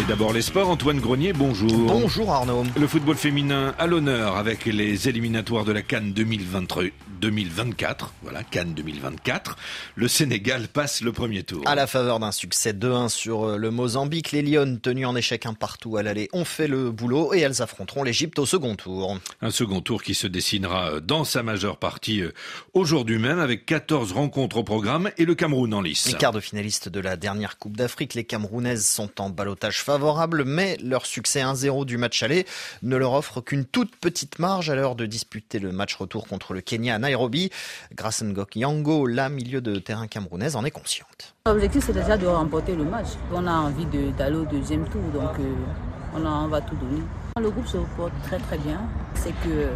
Et d'abord les sports, Antoine Grenier, bonjour. Bonjour Arnaud. Le football féminin à l'honneur avec les éliminatoires de la Cannes 2023. 2024. Voilà, Cannes 2024. Le Sénégal passe le premier tour. À la faveur d'un succès 2-1 sur euh, le Mozambique, les Lyonnes, tenues en échec un partout à l'aller, ont fait le boulot et elles affronteront l'Égypte au second tour. Un second tour qui se dessinera euh, dans sa majeure partie euh, aujourd'hui même avec 14 rencontres au programme et le Cameroun en lice. Les quarts de finalistes de la dernière Coupe d'Afrique, les Camerounaises sont en balotage favorable, mais leur succès 1-0 du match aller ne leur offre qu'une toute petite marge à l'heure de disputer le match retour contre le Kenya Nairobi. Grace Ngok Yango, la milieu de terrain camerounaise, en est consciente. L'objectif, c'est déjà de remporter le match. On a envie d'aller au deuxième tour, donc euh, on, va tout donner. Le groupe se porte très très bien. C'est que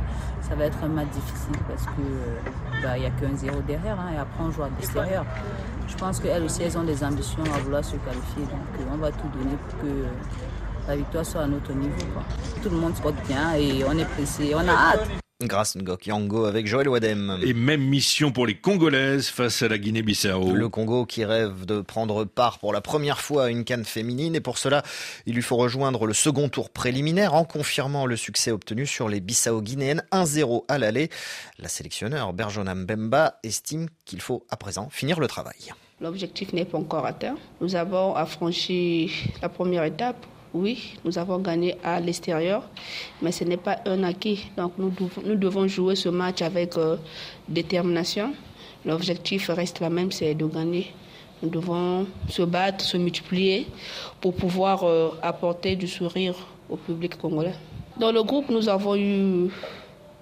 ça va être un match difficile parce que euh, bah, il n'y a qu'un zéro derrière hein, et après on joue à l'extérieur. Je pense qu'elles aussi elles ont des ambitions à vouloir se qualifier, donc euh, on va tout donner pour que la victoire soit à notre niveau. Tout le monde se porte bien et on est pressé, on a hâte. Grâce Ngok Yango avec Joël Wadem. Et même mission pour les Congolaises face à la Guinée-Bissau. Le Congo qui rêve de prendre part pour la première fois à une canne féminine et pour cela, il lui faut rejoindre le second tour préliminaire en confirmant le succès obtenu sur les Bissau-Guinéennes 1-0 à l'aller. La sélectionneur Berjona Mbemba estime qu'il faut à présent finir le travail. L'objectif n'est pas encore atteint. Nous avons affranchi la première étape oui, nous avons gagné à l'extérieur, mais ce n'est pas un acquis. Donc nous devons, jouer ce match avec euh, détermination. L'objectif reste la même, c'est de gagner. Nous devons se battre, se multiplier pour pouvoir euh, apporter du sourire au public congolais. Dans le groupe, nous avons eu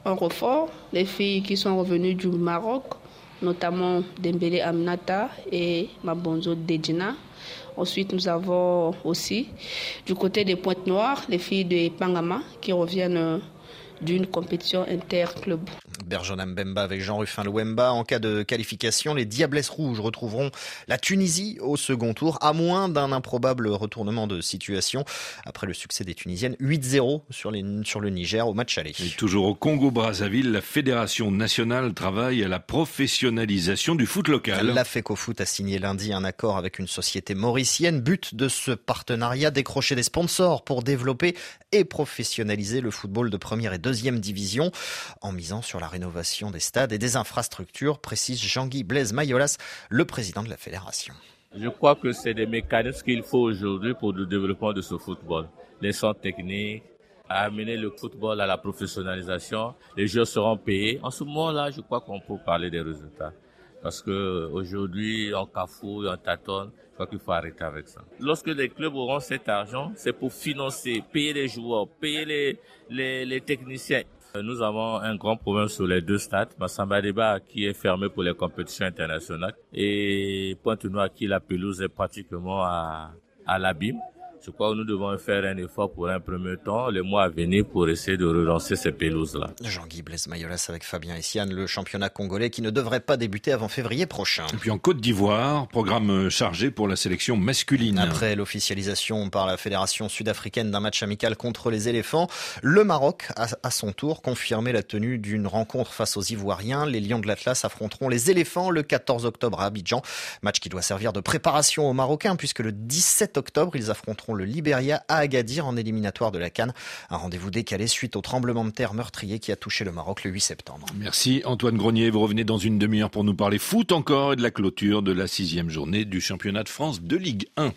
un refort, les filles qui sont revenues du Maroc, notamment Dembélé Aminata et Mabonzo Dejina. Ensuite, nous avons aussi du côté des Pointes Noires, les filles de Pangama qui reviennent d'une compétition interclub. Berjona Mbemba avec Jean Ruffin Louemba. En cas de qualification, les Diablesses Rouges retrouveront la Tunisie au second tour, à moins d'un improbable retournement de situation après le succès des Tunisiennes 8-0 sur, sur le Niger au match aller. Et toujours au Congo-Brazzaville, la Fédération nationale travaille à la professionnalisation du foot local. La FECOFOOT a signé lundi un accord avec une société mauricienne. But de ce partenariat, décrocher des sponsors pour développer et professionnaliser le football de première et deuxième division en misant sur la rénovation des stades et des infrastructures, précise Jean-Guy Blaise Mayolas, le président de la fédération. Je crois que c'est des mécanismes qu'il faut aujourd'hui pour le développement de ce football. Les centres techniques, amener le football à la professionnalisation, les joueurs seront payés. En ce moment-là, je crois qu'on peut parler des résultats. Parce que aujourd'hui, on cafouille, on tâtonne. Je crois qu'il faut arrêter avec ça. Lorsque les clubs auront cet argent, c'est pour financer, payer les joueurs, payer les techniciens. Nous avons un grand problème sur les deux stades. Massamba Deba qui est fermé pour les compétitions internationales et Pointe-Noire qui la pelouse est pratiquement à, à l'abîme. Je crois que nous devons faire un effort pour un premier temps, les mois à venir, pour essayer de relancer ces pelouses-là? Jean-Guy Blaise Mayolas avec Fabien Essiane, le championnat congolais qui ne devrait pas débuter avant février prochain. Et puis en Côte d'Ivoire, programme chargé pour la sélection masculine. Après l'officialisation par la Fédération sud-africaine d'un match amical contre les éléphants, le Maroc a à son tour confirmé la tenue d'une rencontre face aux Ivoiriens. Les Lions de l'Atlas affronteront les éléphants le 14 octobre à Abidjan. Match qui doit servir de préparation aux Marocains puisque le 17 octobre, ils affronteront le Libéria à Agadir en éliminatoire de la Cannes. Un rendez-vous décalé suite au tremblement de terre meurtrier qui a touché le Maroc le 8 septembre. Merci Antoine Grenier. Vous revenez dans une demi-heure pour nous parler foot encore et de la clôture de la sixième journée du championnat de France de Ligue 1.